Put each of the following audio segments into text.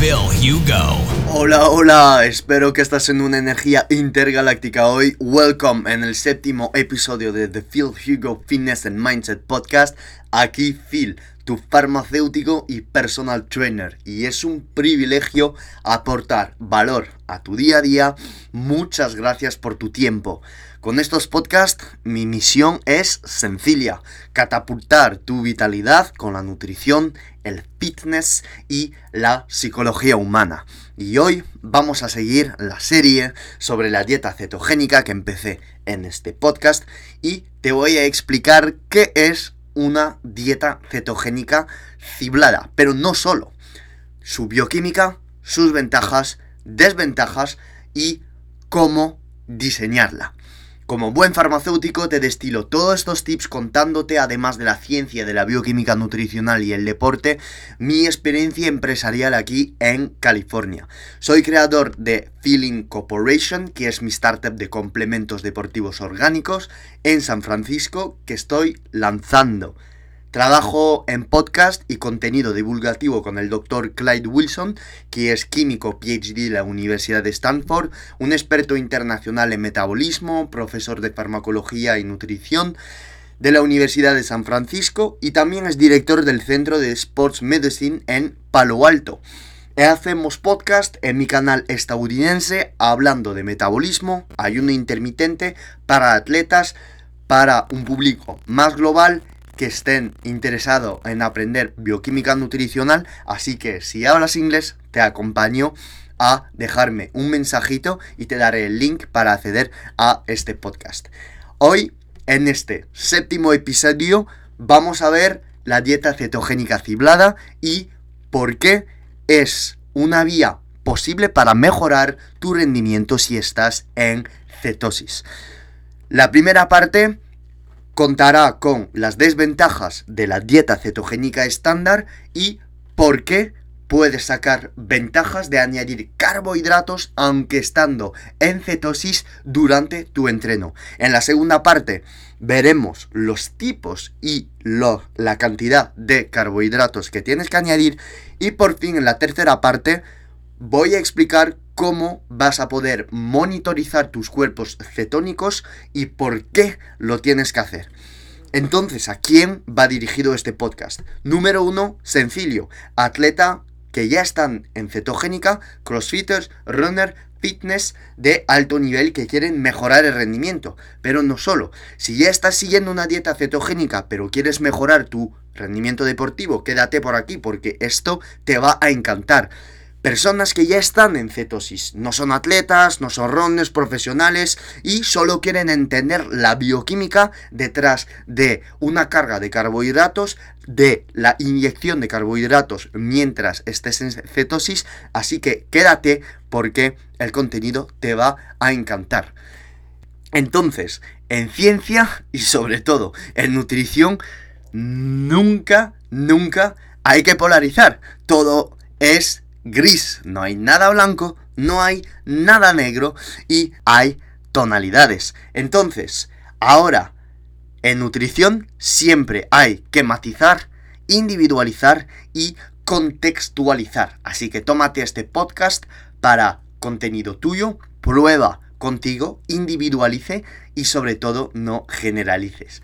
Phil Hugo. Hola, hola, espero que estás en una energía intergaláctica hoy. Welcome en el séptimo episodio de The Phil Hugo Fitness and Mindset Podcast. Aquí Phil, tu farmacéutico y personal trainer. Y es un privilegio aportar valor a tu día a día. Muchas gracias por tu tiempo. Con estos podcasts mi misión es sencilla, catapultar tu vitalidad con la nutrición, el fitness y la psicología humana. Y hoy vamos a seguir la serie sobre la dieta cetogénica que empecé en este podcast y te voy a explicar qué es una dieta cetogénica ciblada, pero no solo. Su bioquímica, sus ventajas, desventajas y cómo diseñarla. Como buen farmacéutico te destilo todos estos tips contándote, además de la ciencia de la bioquímica nutricional y el deporte, mi experiencia empresarial aquí en California. Soy creador de Feeling Corporation, que es mi startup de complementos deportivos orgánicos en San Francisco que estoy lanzando Trabajo en podcast y contenido divulgativo con el doctor Clyde Wilson, que es químico PhD de la Universidad de Stanford, un experto internacional en metabolismo, profesor de farmacología y nutrición de la Universidad de San Francisco y también es director del Centro de Sports Medicine en Palo Alto. Hacemos podcast en mi canal estadounidense hablando de metabolismo, ayuno intermitente para atletas, para un público más global que estén interesados en aprender bioquímica nutricional, así que si hablas inglés, te acompaño a dejarme un mensajito y te daré el link para acceder a este podcast. Hoy, en este séptimo episodio, vamos a ver la dieta cetogénica ciblada y por qué es una vía posible para mejorar tu rendimiento si estás en cetosis. La primera parte contará con las desventajas de la dieta cetogénica estándar y por qué puedes sacar ventajas de añadir carbohidratos aunque estando en cetosis durante tu entreno. En la segunda parte veremos los tipos y la cantidad de carbohidratos que tienes que añadir y por fin en la tercera parte voy a explicar cómo vas a poder monitorizar tus cuerpos cetónicos y por qué lo tienes que hacer. Entonces, ¿a quién va dirigido este podcast? Número uno, sencillo, atleta que ya están en cetogénica, crossfitters, runner, fitness de alto nivel que quieren mejorar el rendimiento. Pero no solo, si ya estás siguiendo una dieta cetogénica pero quieres mejorar tu rendimiento deportivo, quédate por aquí porque esto te va a encantar personas que ya están en cetosis, no son atletas, no son runners profesionales y solo quieren entender la bioquímica detrás de una carga de carbohidratos, de la inyección de carbohidratos mientras estés en cetosis, así que quédate porque el contenido te va a encantar. Entonces, en ciencia y sobre todo en nutrición, nunca, nunca hay que polarizar. Todo es gris, no hay nada blanco, no hay nada negro y hay tonalidades. Entonces, ahora, en nutrición siempre hay que matizar, individualizar y contextualizar. Así que tómate este podcast para contenido tuyo, prueba contigo, individualice y sobre todo no generalices.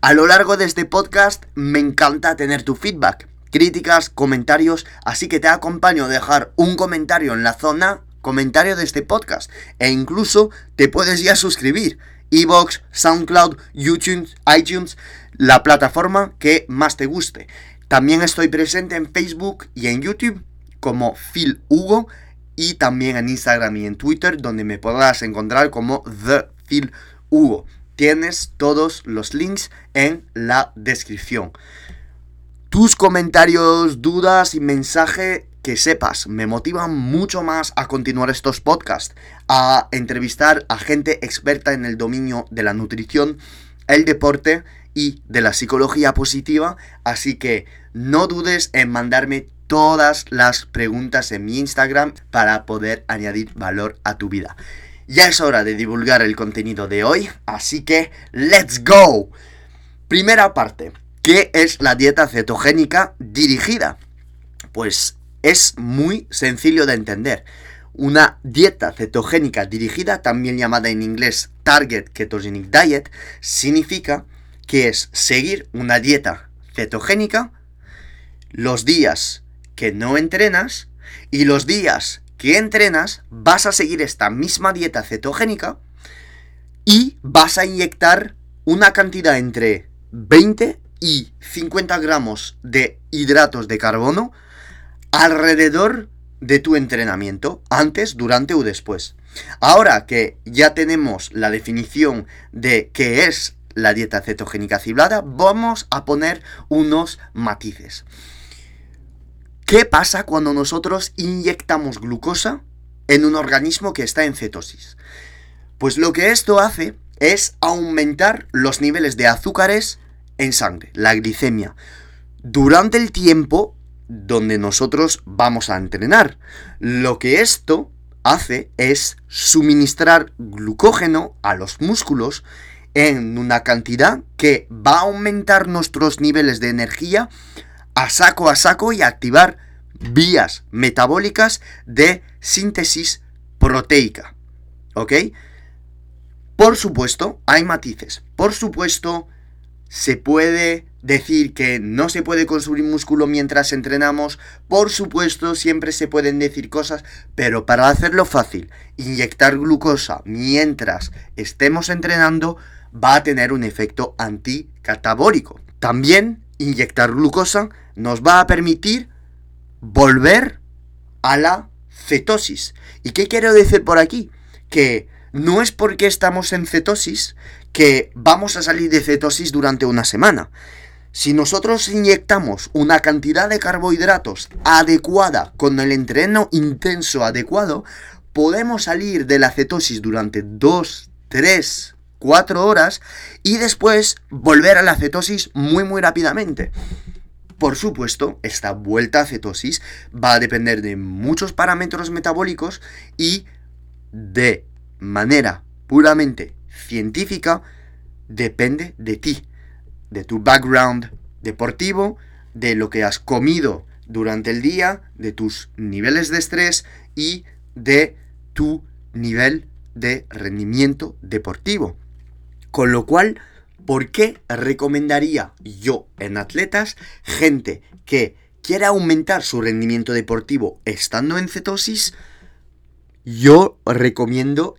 A lo largo de este podcast me encanta tener tu feedback críticas, comentarios, así que te acompaño a dejar un comentario en la zona comentario de este podcast e incluso te puedes ya suscribir. Evox, SoundCloud, YouTube, iTunes, la plataforma que más te guste. También estoy presente en Facebook y en YouTube como Phil Hugo y también en Instagram y en Twitter donde me podrás encontrar como The Phil Hugo. Tienes todos los links en la descripción tus comentarios, dudas y mensaje que sepas, me motiva mucho más a continuar estos podcasts, a entrevistar a gente experta en el dominio de la nutrición, el deporte y de la psicología positiva, así que no dudes en mandarme todas las preguntas en mi Instagram para poder añadir valor a tu vida. Ya es hora de divulgar el contenido de hoy, así que ¡let's go! Primera parte, ¿qué es la dieta cetogénica dirigida? Pues es muy sencillo de entender. Una dieta cetogénica dirigida, también llamada en inglés Target Ketogenic Diet, significa que es seguir una dieta cetogénica los días que no entrenas y los días que entrenas vas a seguir esta misma dieta cetogénica y vas a inyectar una cantidad entre 20 y 50 gramos de hidratos de carbono alrededor de tu entrenamiento, antes, durante o después. Ahora que ya tenemos la definición de qué es la dieta cetogénica ciblada, vamos a poner unos matices. ¿Qué pasa cuando nosotros inyectamos glucosa en un organismo que está en cetosis? Pues lo que esto hace es aumentar los niveles de azúcares en sangre, la glicemia, durante el tiempo donde nosotros vamos a entrenar. Lo que esto hace es suministrar glucógeno a los músculos en una cantidad que va a aumentar nuestros niveles de energía a saco a saco y activar vías metabólicas de síntesis proteica. ¿Ok? Por supuesto, hay matices. Por supuesto, se puede decir que no se puede consumir músculo mientras entrenamos. Por supuesto, siempre se pueden decir cosas, pero para hacerlo fácil, inyectar glucosa mientras estemos entrenando va a tener un efecto anticatabólico. También inyectar glucosa nos va a permitir volver a la cetosis. ¿Y qué quiero decir por aquí? Que no es porque estamos en cetosis que vamos a salir de cetosis durante una semana. Si nosotros inyectamos una cantidad de carbohidratos adecuada con el entreno intenso adecuado, podemos salir de la cetosis durante 2, 3, 4 horas y después volver a la cetosis muy muy rápidamente. Por supuesto, esta vuelta a cetosis va a depender de muchos parámetros metabólicos y de manera puramente científica depende de ti de tu background deportivo, de lo que has comido durante el día, de tus niveles de estrés y de tu nivel de rendimiento deportivo. Con lo cual, ¿por qué recomendaría yo en atletas gente que quiere aumentar su rendimiento deportivo estando en cetosis? Yo recomiendo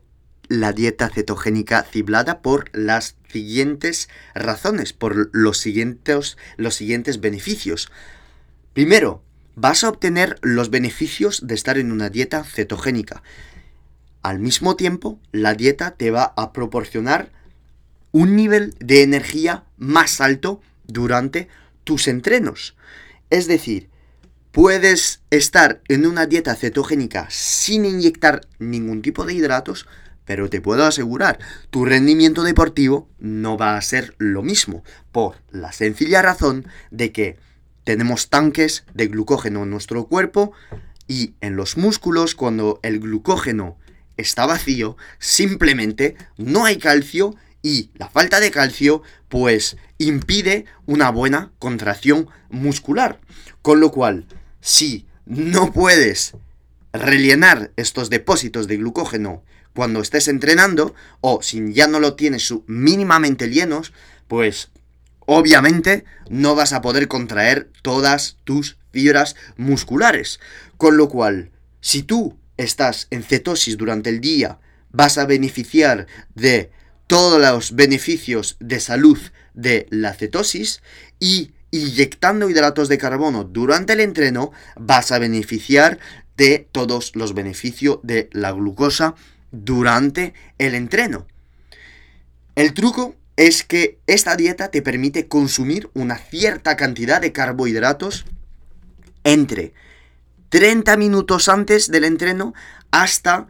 la dieta cetogénica ciblada por las siguientes razones, por los siguientes, los siguientes beneficios. Primero, vas a obtener los beneficios de estar en una dieta cetogénica. Al mismo tiempo, la dieta te va a proporcionar un nivel de energía más alto durante tus entrenos. Es decir, puedes estar en una dieta cetogénica sin inyectar ningún tipo de hidratos, pero te puedo asegurar, tu rendimiento deportivo no va a ser lo mismo, por la sencilla razón de que tenemos tanques de glucógeno en nuestro cuerpo y en los músculos cuando el glucógeno está vacío, simplemente no hay calcio y la falta de calcio pues impide una buena contracción muscular. Con lo cual, si no puedes rellenar estos depósitos de glucógeno cuando estés entrenando o si ya no lo tienes mínimamente llenos, pues obviamente no vas a poder contraer todas tus fibras musculares. Con lo cual, si tú estás en cetosis durante el día, vas a beneficiar de todos los beneficios de salud de la cetosis y inyectando hidratos de carbono durante el entreno vas a beneficiar de todos los beneficios de la glucosa durante el entreno. El truco es que esta dieta te permite consumir una cierta cantidad de carbohidratos entre 30 minutos antes del entreno hasta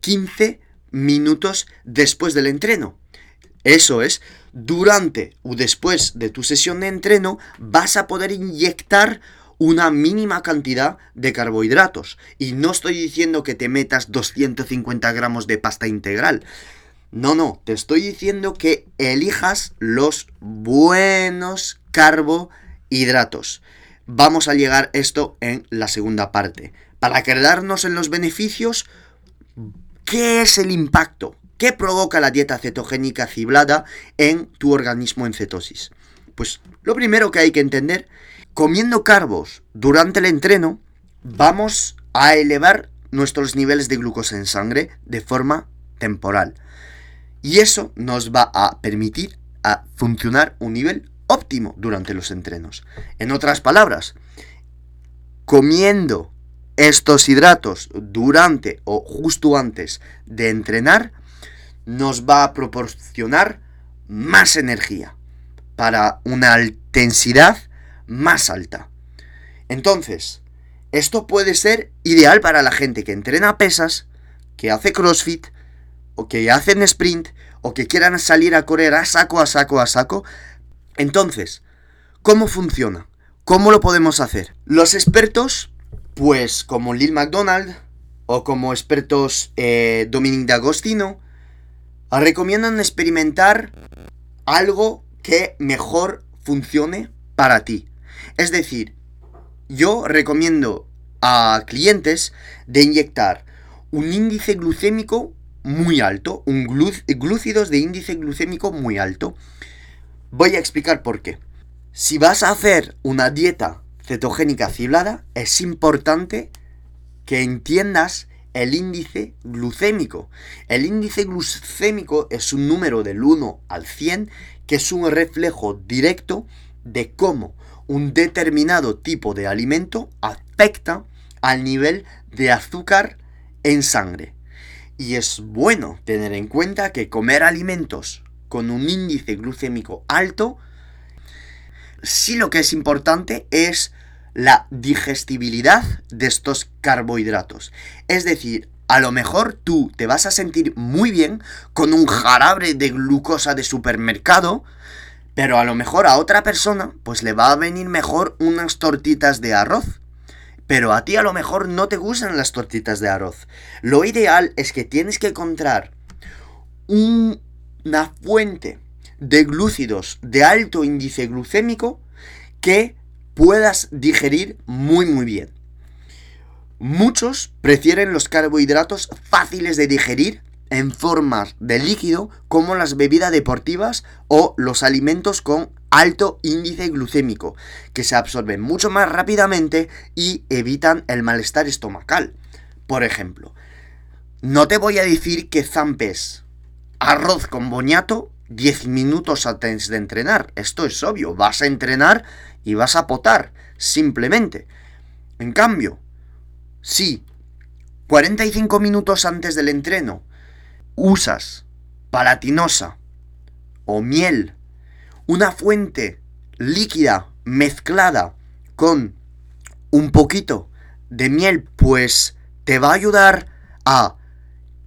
15 minutos después del entreno. Eso es, durante o después de tu sesión de entreno vas a poder inyectar una mínima cantidad de carbohidratos. Y no estoy diciendo que te metas 250 gramos de pasta integral. No, no, te estoy diciendo que elijas los buenos carbohidratos. Vamos a llegar esto en la segunda parte. Para quedarnos en los beneficios, ¿qué es el impacto? ¿Qué provoca la dieta cetogénica ciblada en tu organismo en cetosis? Pues lo primero que hay que entender, comiendo carbos durante el entreno, vamos a elevar nuestros niveles de glucosa en sangre de forma temporal. Y eso nos va a permitir a funcionar un nivel óptimo durante los entrenos. En otras palabras, comiendo estos hidratos durante o justo antes de entrenar, nos va a proporcionar más energía para una intensidad más alta. Entonces, esto puede ser ideal para la gente que entrena pesas, que hace CrossFit, o que hacen sprint, o que quieran salir a correr a saco, a saco, a saco. Entonces, ¿cómo funciona? ¿Cómo lo podemos hacer? Los expertos, pues como Lil McDonald, o como expertos eh, Dominic D'Agostino, recomiendan experimentar algo que mejor funcione para ti. Es decir, yo recomiendo a clientes de inyectar un índice glucémico muy alto, un glúcidos de índice glucémico muy alto. Voy a explicar por qué. Si vas a hacer una dieta cetogénica ciblada, es importante que entiendas el índice glucémico. El índice glucémico es un número del 1 al 100 que es un reflejo directo de cómo un determinado tipo de alimento afecta al nivel de azúcar en sangre. Y es bueno tener en cuenta que comer alimentos con un índice glucémico alto, sí lo que es importante es la digestibilidad de estos carbohidratos. Es decir, a lo mejor tú te vas a sentir muy bien con un jarabe de glucosa de supermercado, pero a lo mejor a otra persona pues le va a venir mejor unas tortitas de arroz. Pero a ti a lo mejor no te gustan las tortitas de arroz. Lo ideal es que tienes que encontrar una fuente de glúcidos de alto índice glucémico que puedas digerir muy muy bien. Muchos prefieren los carbohidratos fáciles de digerir en formas de líquido como las bebidas deportivas o los alimentos con alto índice glucémico, que se absorben mucho más rápidamente y evitan el malestar estomacal. Por ejemplo, no te voy a decir que zampes arroz con boñato 10 minutos antes de entrenar. Esto es obvio. Vas a entrenar y vas a potar, simplemente. En cambio, si 45 minutos antes del entreno usas palatinosa o miel, una fuente líquida mezclada con un poquito de miel, pues te va a ayudar a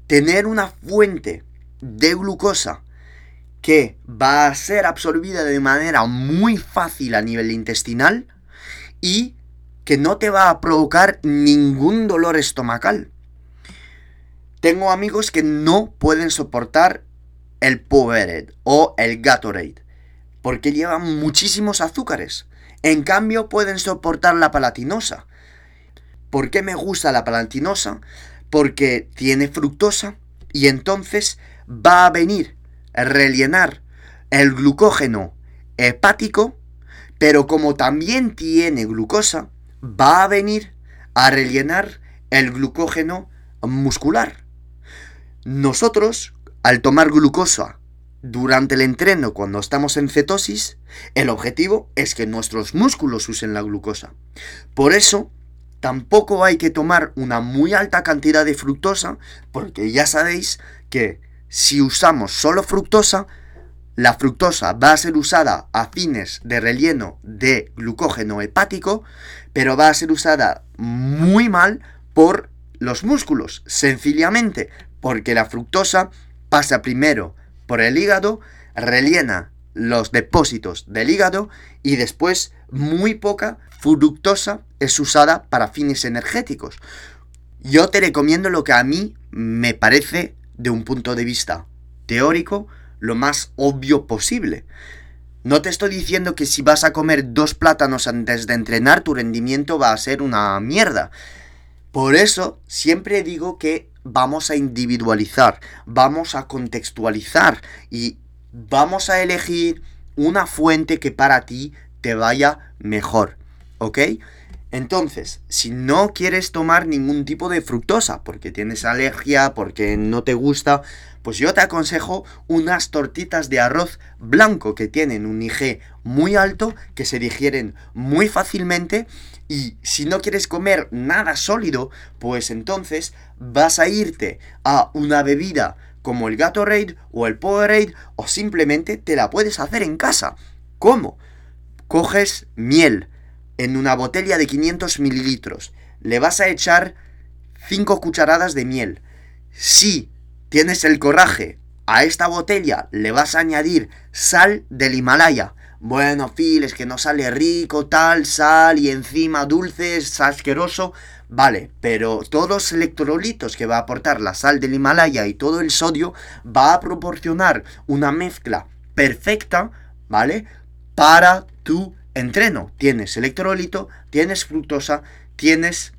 tener una fuente de glucosa que va a ser absorbida de manera muy fácil a nivel intestinal y que no te va a provocar ningún dolor estomacal. Tengo amigos que no pueden soportar el Powerade o el Gatorade porque llevan muchísimos azúcares. En cambio pueden soportar la palatinosa. ¿Por qué me gusta la palatinosa? Porque tiene fructosa y entonces va a venir rellenar el glucógeno hepático, pero como también tiene glucosa, va a venir a rellenar el glucógeno muscular. Nosotros, al tomar glucosa durante el entreno cuando estamos en cetosis, el objetivo es que nuestros músculos usen la glucosa. Por eso, tampoco hay que tomar una muy alta cantidad de fructosa, porque ya sabéis que si usamos solo fructosa, la fructosa va a ser usada a fines de relleno de glucógeno hepático, pero va a ser usada muy mal por los músculos, sencillamente porque la fructosa pasa primero por el hígado, rellena los depósitos del hígado y después muy poca fructosa es usada para fines energéticos. Yo te recomiendo lo que a mí me parece de un punto de vista teórico lo más obvio posible. No te estoy diciendo que si vas a comer dos plátanos antes de entrenar tu rendimiento va a ser una mierda. Por eso siempre digo que vamos a individualizar, vamos a contextualizar y vamos a elegir una fuente que para ti te vaya mejor, ¿ok? Entonces, si no quieres tomar ningún tipo de fructosa porque tienes alergia, porque no te gusta, pues yo te aconsejo unas tortitas de arroz blanco que tienen un IG muy alto, que se digieren muy fácilmente y si no quieres comer nada sólido, pues entonces vas a irte a una bebida como el Gatorade o el Powerade o simplemente te la puedes hacer en casa. ¿Cómo? Coges miel, en una botella de 500 mililitros le vas a echar 5 cucharadas de miel. Si tienes el coraje, a esta botella le vas a añadir sal del Himalaya. Bueno, Phil, es que no sale rico, tal, sal y encima dulce, es asqueroso. Vale, pero todos los electrolitos que va a aportar la sal del Himalaya y todo el sodio va a proporcionar una mezcla perfecta, ¿vale? Para tu entreno. Tienes electrolito, tienes fructosa, tienes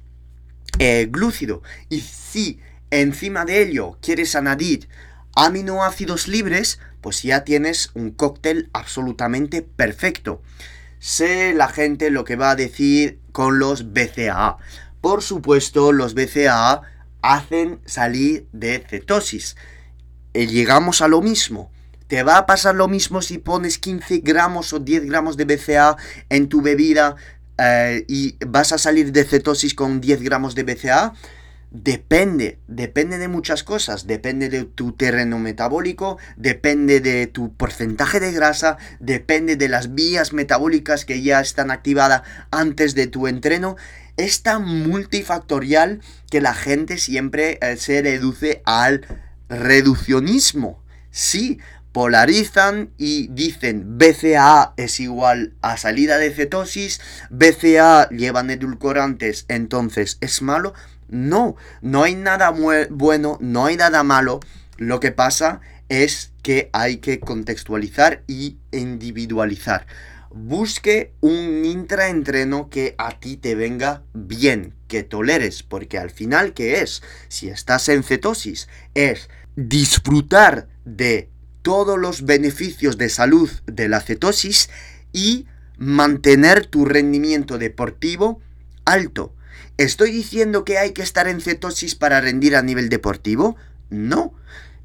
eh, glúcido. Y si encima de ello quieres añadir aminoácidos libres, pues ya tienes un cóctel absolutamente perfecto. Sé la gente lo que va a decir con los BCAA. Por supuesto, los BCAA hacen salir de cetosis. Y llegamos a lo mismo. Te va a pasar lo mismo si pones 15 gramos o 10 gramos de BCA en tu bebida eh, y vas a salir de cetosis con 10 gramos de BCA. Depende, depende de muchas cosas, depende de tu terreno metabólico, depende de tu porcentaje de grasa, depende de las vías metabólicas que ya están activadas antes de tu entreno. Es tan multifactorial que la gente siempre eh, se reduce al reduccionismo. Sí, polarizan y dicen BCA es igual a salida de cetosis, BCA llevan edulcorantes, entonces es malo. No, no hay nada bueno, no hay nada malo. Lo que pasa es que hay que contextualizar y individualizar. Busque un intraentreno que a ti te venga bien, que toleres, porque al final, ¿qué es? Si estás en cetosis, es disfrutar de todos los beneficios de salud de la cetosis y mantener tu rendimiento deportivo alto. ¿Estoy diciendo que hay que estar en cetosis para rendir a nivel deportivo? No.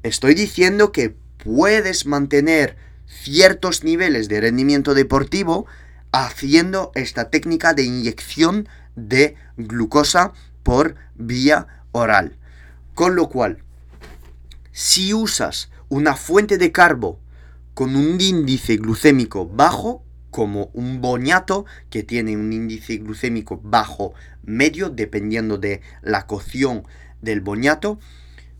Estoy diciendo que puedes mantener ciertos niveles de rendimiento deportivo haciendo esta técnica de inyección de glucosa por vía oral. Con lo cual, si usas una fuente de carbo con un índice glucémico bajo, como un boñato que tiene un índice glucémico bajo medio, dependiendo de la cocción del boñato,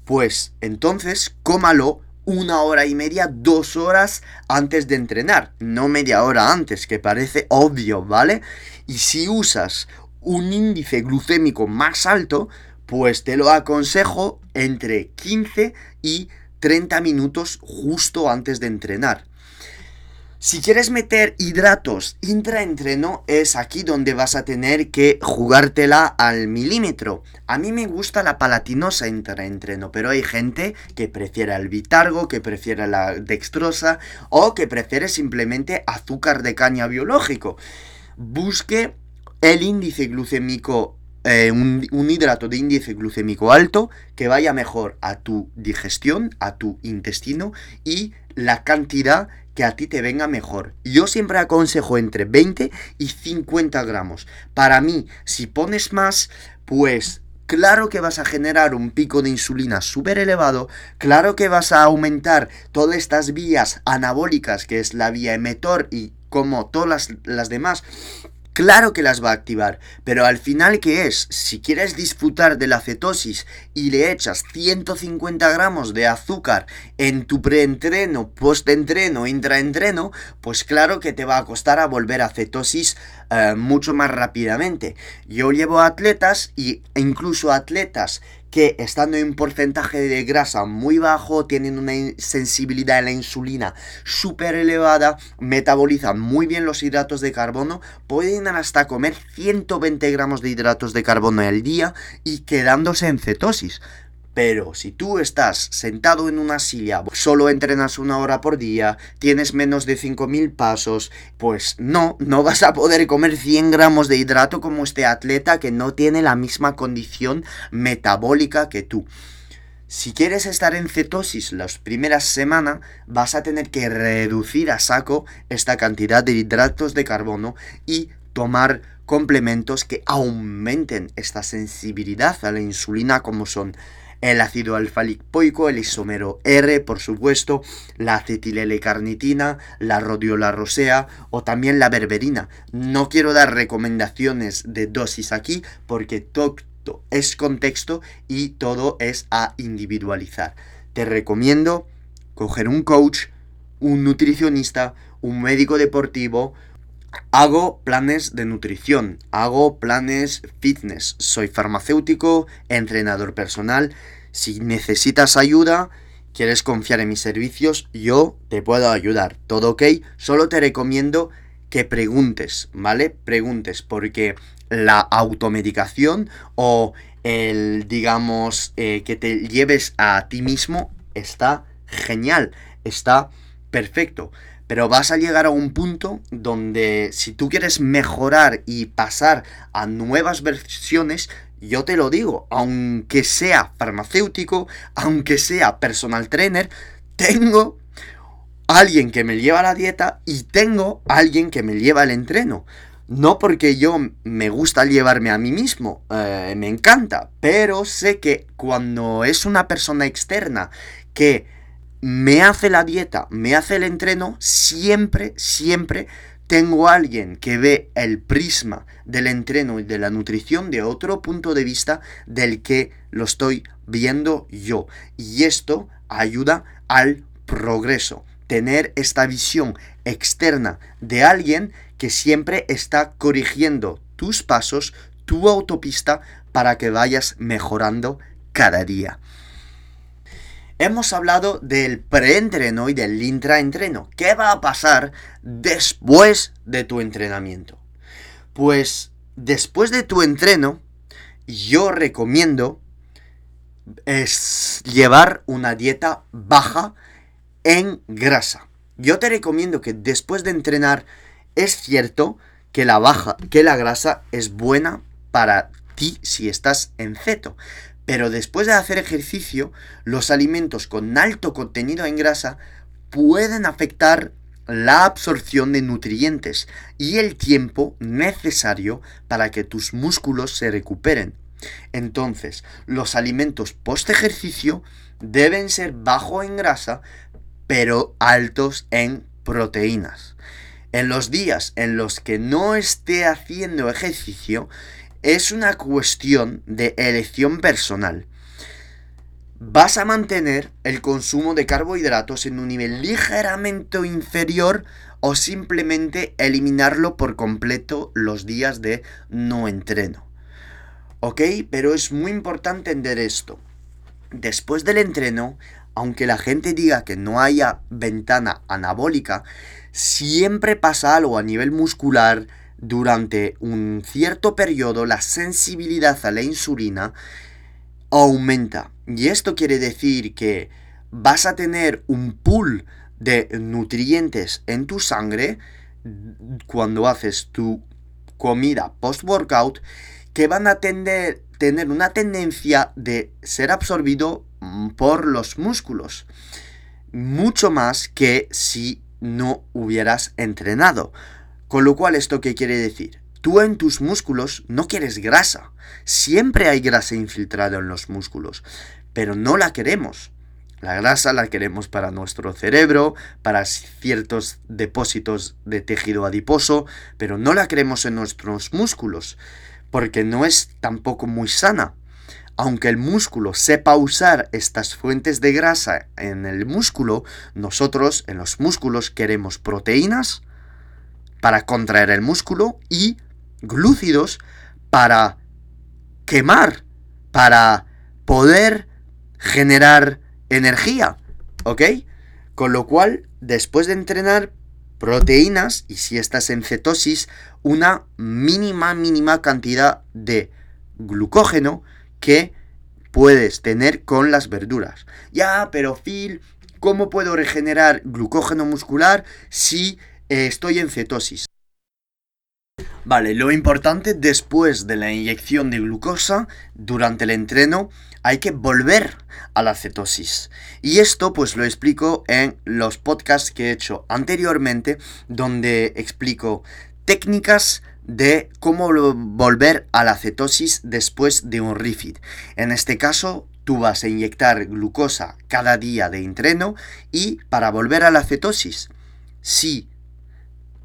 pues entonces cómalo una hora y media, dos horas antes de entrenar, no media hora antes, que parece obvio, ¿vale? Y si usas un índice glucémico más alto, pues te lo aconsejo entre 15 y 30 minutos justo antes de entrenar. Si quieres meter hidratos intraentreno, es aquí donde vas a tener que jugártela al milímetro. A mí me gusta la palatinosa intraentreno, pero hay gente que prefiere el bitargo, que prefiere la dextrosa o que prefiere simplemente azúcar de caña biológico. Busque el índice glucémico eh, un, hidrato de índice glucémico alto que vaya mejor a tu digestión, a tu intestino y la cantidad que a ti te venga mejor. Yo siempre aconsejo entre 20 y 50 gramos. Para mí, si pones más, pues claro que vas a generar un pico de insulina súper elevado, claro que vas a aumentar todas estas vías anabólicas, que es la vía emetor y como todas las, las demás, Claro que las va a activar, pero al final ¿qué es? Si quieres disfrutar de la cetosis y le echas 150 gramos de azúcar en tu preentreno, postentreno, intraentreno, pues claro que te va a costar a volver a cetosis eh, mucho más rápidamente. Yo llevo atletas e incluso atletas que estando en un porcentaje de grasa muy bajo, tienen una sensibilidad a la insulina súper elevada, metabolizan muy bien los hidratos de carbono, pueden hasta comer 120 gramos de hidratos de carbono al día y quedándose en cetosis. Pero si tú estás sentado en una silla, solo entrenas una hora por día, tienes menos de 5.000 pasos, pues no, no vas a poder comer 100 gramos de hidrato como este atleta que no tiene la misma condición metabólica que tú. Si quieres estar en cetosis las primeras semanas, vas a tener que reducir a saco esta cantidad de hidratos de carbono y tomar complementos que aumenten esta sensibilidad a la insulina como son el ácido alfa-lipoico, el isómero R, por supuesto, la acetilele-carnitina, la rodiola rosea o también la berberina. No quiero dar recomendaciones de dosis aquí porque todo es contexto y todo es a individualizar. Te recomiendo coger un coach, un nutricionista, un médico deportivo, Hago planes de nutrición, hago planes fitness, soy farmacéutico, entrenador personal. Si necesitas ayuda, quieres confiar en mis servicios, yo te puedo ayudar. ¿Todo ok? Solo te recomiendo que preguntes, ¿vale? Preguntes, porque la automedicación o el, digamos, eh, que te lleves a ti mismo está genial, está perfecto. Pero vas a llegar a un punto donde si tú quieres mejorar y pasar a nuevas versiones, yo te lo digo, aunque sea farmacéutico, aunque sea personal trainer, tengo alguien que me lleva la dieta y tengo alguien que me lleva el entreno. No porque yo me gusta llevarme a mí mismo, eh, me encanta, pero sé que cuando es una persona externa que me hace la dieta, me hace el entreno, siempre, siempre tengo a alguien que ve el prisma del entreno y de la nutrición de otro punto de vista del que lo estoy viendo yo. Y esto ayuda al progreso. Tener esta visión externa de alguien que siempre está corrigiendo tus pasos, tu autopista, para que vayas mejorando cada día. Hemos hablado del preentreno y del intraentreno. ¿Qué va a pasar después de tu entrenamiento? Pues después de tu entreno, yo recomiendo es llevar una dieta baja en grasa. Yo te recomiendo que después de entrenar es cierto que la baja, que la grasa es buena para ti si estás en ceto, pero después de hacer ejercicio, los alimentos con alto contenido en grasa pueden afectar la absorción de nutrientes y el tiempo necesario para que tus músculos se recuperen. Entonces, los alimentos post ejercicio deben ser bajo en grasa, pero altos en proteínas. En los días en los que no esté haciendo ejercicio, es una cuestión de elección personal. Vas a mantener el consumo de carbohidratos en un nivel ligeramente inferior o simplemente eliminarlo por completo los días de no entreno. ¿Ok? Pero es muy importante entender esto. Después del entreno, aunque la gente diga que no haya ventana anabólica, siempre pasa algo a nivel muscular, durante un cierto periodo la sensibilidad a la insulina aumenta. Y esto quiere decir que vas a tener un pool de nutrientes en tu sangre cuando haces tu comida post-workout que van a tener una tendencia de ser absorbido por los músculos. Mucho más que si no hubieras entrenado. Con lo cual, ¿esto qué quiere decir? tú en tus músculos no quieres grasa. Siempre hay grasa infiltrada en los músculos, pero no la queremos. La grasa la queremos para nuestro cerebro, para ciertos depósitos de tejido adiposo, pero no la queremos en nuestros músculos, porque no es tampoco muy sana. Aunque el músculo sepa usar estas fuentes de grasa en el músculo, nosotros en los músculos queremos proteínas para contraer el músculo y glúcidos para quemar, para poder generar energía, ¿ok? Con lo cual, después de entrenar proteínas, y si estás en cetosis, una mínima, mínima cantidad de glucógeno que puedes tener con las verduras. Ya, pero Phil, ¿cómo puedo regenerar glucógeno muscular si eh, estoy en cetosis? Vale, lo importante después de la inyección de glucosa durante el entreno hay que volver a la cetosis. Y esto pues lo explico en los podcasts que he hecho anteriormente donde explico técnicas de cómo volver a la cetosis después de un refit. En este caso, tú vas a inyectar glucosa cada día de entreno y para volver a la cetosis, si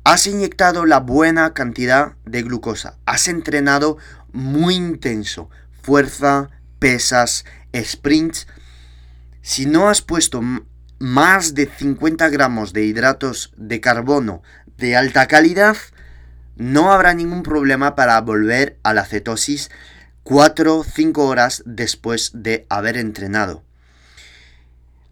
has inyectado la buena cantidad de glucosa, has entrenado muy intenso, fuerza, pesas, sprints, si no has puesto más de 50 gramos de hidratos de carbono de alta calidad, no habrá ningún problema para volver a la cetosis 4 o 5 horas después de haber entrenado.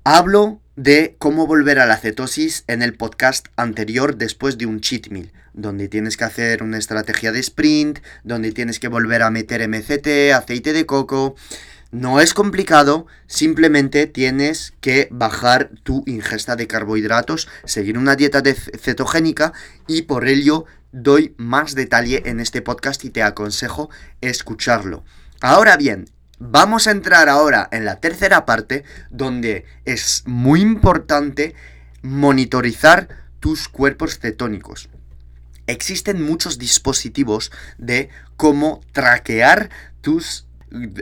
Hablo de cómo volver a la cetosis en el podcast anterior después de un cheat meal, donde tienes que hacer una estrategia de sprint, donde tienes que volver a meter MCT, aceite de coco. No es complicado, simplemente tienes que bajar tu ingesta de carbohidratos, seguir una dieta cetogénica y por ello doy más detalle en este podcast y te aconsejo escucharlo. Ahora bien, Vamos a entrar ahora en la tercera parte donde es muy importante monitorizar tus cuerpos cetónicos. Existen muchos dispositivos de cómo traquear tus,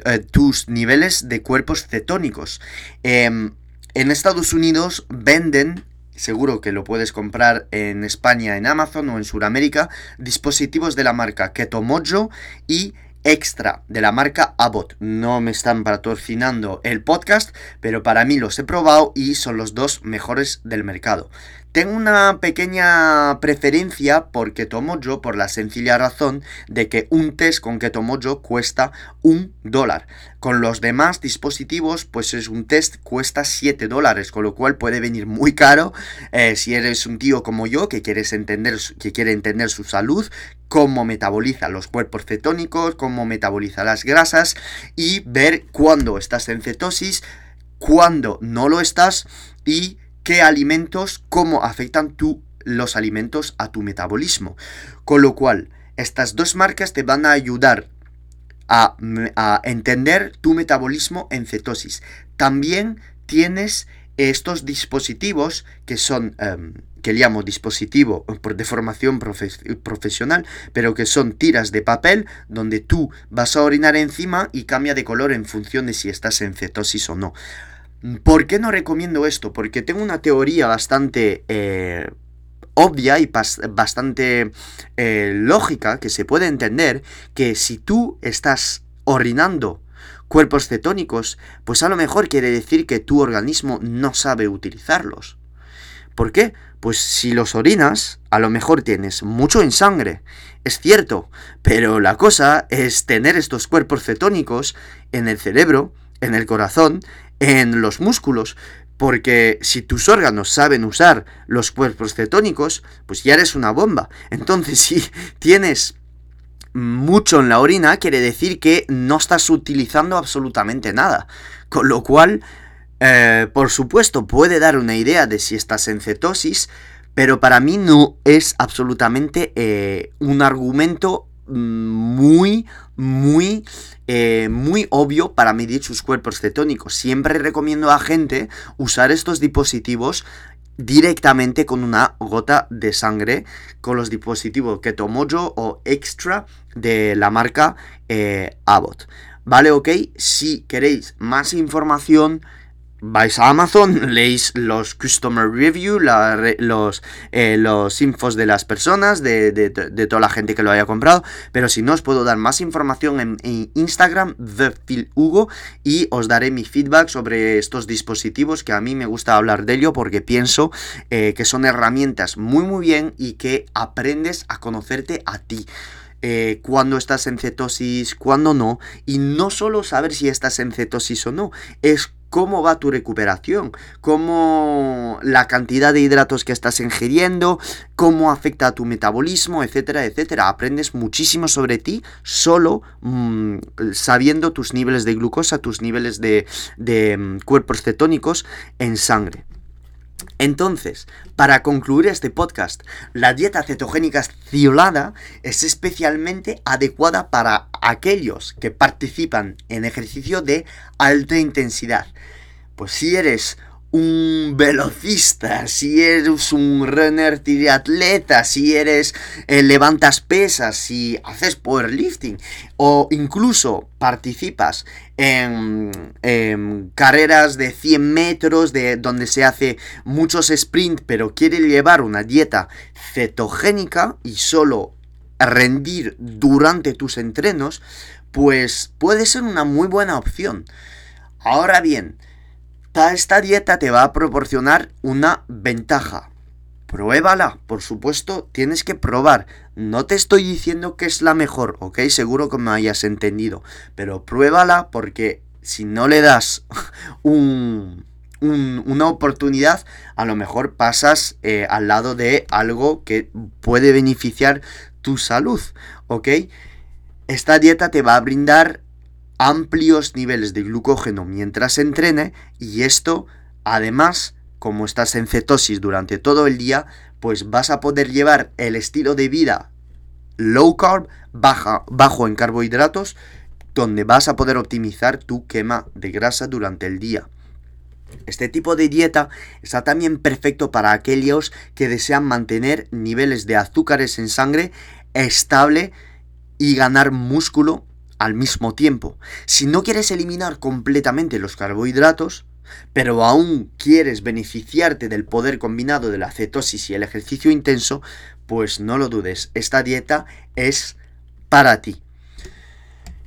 eh, tus niveles de cuerpos cetónicos. Em, en Estados Unidos venden seguro que lo puedes comprar en España en Amazon o en Sudamérica, dispositivos de la marca Ketomojo y extra de la marca Abbott. No me están patrocinando el podcast, pero para mí los he probado y son los dos mejores del mercado. Tengo una pequeña preferencia por yo por la sencilla razón de que un test con yo cuesta un dólar. Con los demás dispositivos, pues es un test cuesta 7 dólares, con lo cual puede venir muy caro eh, si eres un tío como yo que entender, que quiere entender su salud, cómo metaboliza los cuerpos cetónicos, cómo metaboliza las grasas y ver cuándo estás en cetosis, cuándo no lo estás y qué alimentos, cómo afectan tú los alimentos a tu metabolismo. Con lo cual, estas dos marcas te van a ayudar a, entender tu metabolismo en cetosis. También tienes estos dispositivos que son, em, que llamo dispositivo por deformación profesional, pero que son tiras de papel donde tú vas a orinar encima y cambia de color en función de si estás en cetosis o no. ¿Por qué no recomiendo esto? Porque tengo una teoría bastante eh, obvia y bastante eh, lógica que se puede entender que si tú estás orinando cuerpos cetónicos, pues a lo mejor quiere decir que tu organismo no sabe utilizarlos. ¿Por qué? Pues si los orinas, a lo mejor tienes mucho en sangre. Es cierto, pero la cosa es tener estos cuerpos cetónicos en el cerebro, en el corazón, en los músculos, porque si tus órganos saben usar los cuerpos cetónicos, pues ya eres una bomba. Entonces, si tienes mucho en la orina, quiere decir que no estás utilizando absolutamente nada. Con lo cual, eh, por supuesto, puede dar una idea de si estás en cetosis, pero para mí no es absolutamente eh, un argumento muy, muy, eh, muy obvio para medir sus cuerpos cetónicos. Siempre recomiendo a gente usar estos dispositivos directamente con una gota de sangre con los dispositivos que tomo yo o extra de la marca eh, Abbott. Vale, ok, si queréis más información vais a Amazon, leéis los customer review, los, eh, los infos de las personas, de, toda la gente que lo haya comprado. Pero si no, os puedo dar más información en, Instagram, ThePhilHugo, y os daré mi feedback sobre estos dispositivos que a mí me gusta hablar de ello porque pienso eh, que son herramientas muy muy bien y que aprendes a conocerte a ti. Eh, cuando estás en cetosis, cuando no, y no solo saber si estás en cetosis o no, es cómo va tu recuperación, cómo la cantidad de hidratos que estás ingiriendo, cómo afecta a tu metabolismo, etcétera, etcétera. Aprendes muchísimo sobre ti solo mm, sabiendo tus niveles de glucosa, tus niveles de, mm, cuerpos cetónicos en sangre. Entonces, para concluir este podcast, la dieta cetogénica ciolada es especialmente adecuada para aquellos que participan en ejercicio de alta intensidad. Pues si eres un velocista, si eres un runner triatleta, si eres eh, levantas pesas, si haces powerlifting o incluso participas en, carreras de 100 metros de donde se hace muchos sprint pero quiere llevar una dieta cetogénica y solo rendir durante tus entrenos, pues puede ser una muy buena opción. Ahora bien, esta dieta te va a proporcionar una ventaja. Pruébala, por supuesto, tienes que probar. No te estoy diciendo que es la mejor, ¿ok? Seguro que me hayas entendido. Pero pruébala porque si no le das un, una oportunidad, a lo mejor pasas eh, al lado de algo que puede beneficiar tu salud, ¿ok? Esta dieta te va a brindar amplios niveles de glucógeno mientras entrene y esto además como estás en cetosis durante todo el día pues vas a poder llevar el estilo de vida low carb baja, bajo en carbohidratos donde vas a poder optimizar tu quema de grasa durante el día. Este tipo de dieta está también perfecto para aquellos que desean mantener niveles de azúcares en sangre estable y ganar músculo al mismo tiempo. Si no quieres eliminar completamente los carbohidratos, pero aún quieres beneficiarte del poder combinado de la cetosis y el ejercicio intenso, pues no lo dudes, esta dieta es para ti.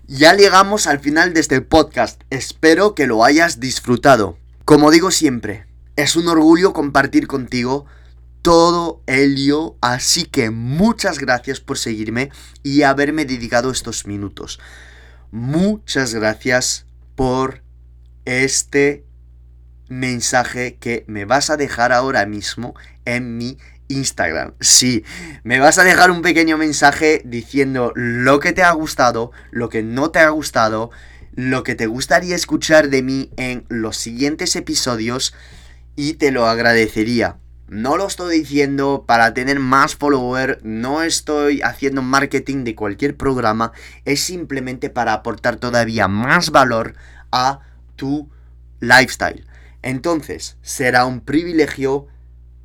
Ya llegamos al final de este podcast, espero que lo hayas disfrutado. Como digo siempre, es un orgullo compartir contigo todo ello, así que muchas gracias por seguirme y haberme dedicado estos minutos. Muchas gracias por este mensaje que me vas a dejar ahora mismo en mi Instagram. Sí, me vas a dejar un pequeño mensaje diciendo lo que te ha gustado, lo que no te ha gustado, lo que te gustaría escuchar de mí en los siguientes episodios y te lo agradecería. No lo estoy diciendo para tener más followers, no estoy haciendo marketing de cualquier programa, es simplemente para aportar todavía más valor a tu lifestyle. Entonces, será un privilegio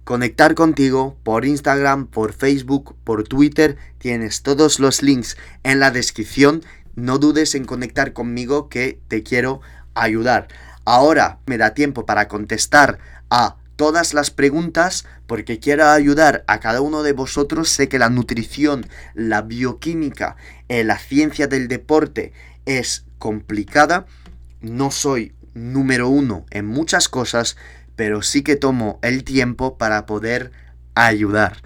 conectar contigo por Instagram, por Facebook, por Twitter. Tienes todos los links en la descripción. No dudes en conectar conmigo que te quiero ayudar. Ahora me da tiempo para contestar a todas las preguntas porque quiero ayudar a cada uno de vosotros. Sé que la nutrición, la bioquímica, eh, la ciencia del deporte es complicada. No soy número uno en muchas cosas, pero sí que tomo el tiempo para poder ayudar.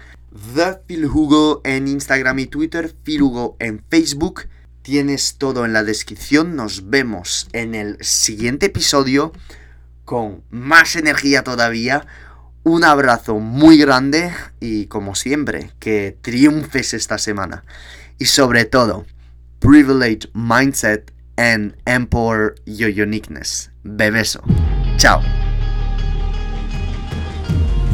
The Phil Hugo en Instagram y Twitter, Phil Hugo en Facebook. Tienes todo en la descripción. Nos vemos en el siguiente episodio con más energía todavía. Un abrazo muy grande y como siempre, que triunfes esta semana. Y sobre todo, privilege mindset and empower your uniqueness. Bebeso. Chao.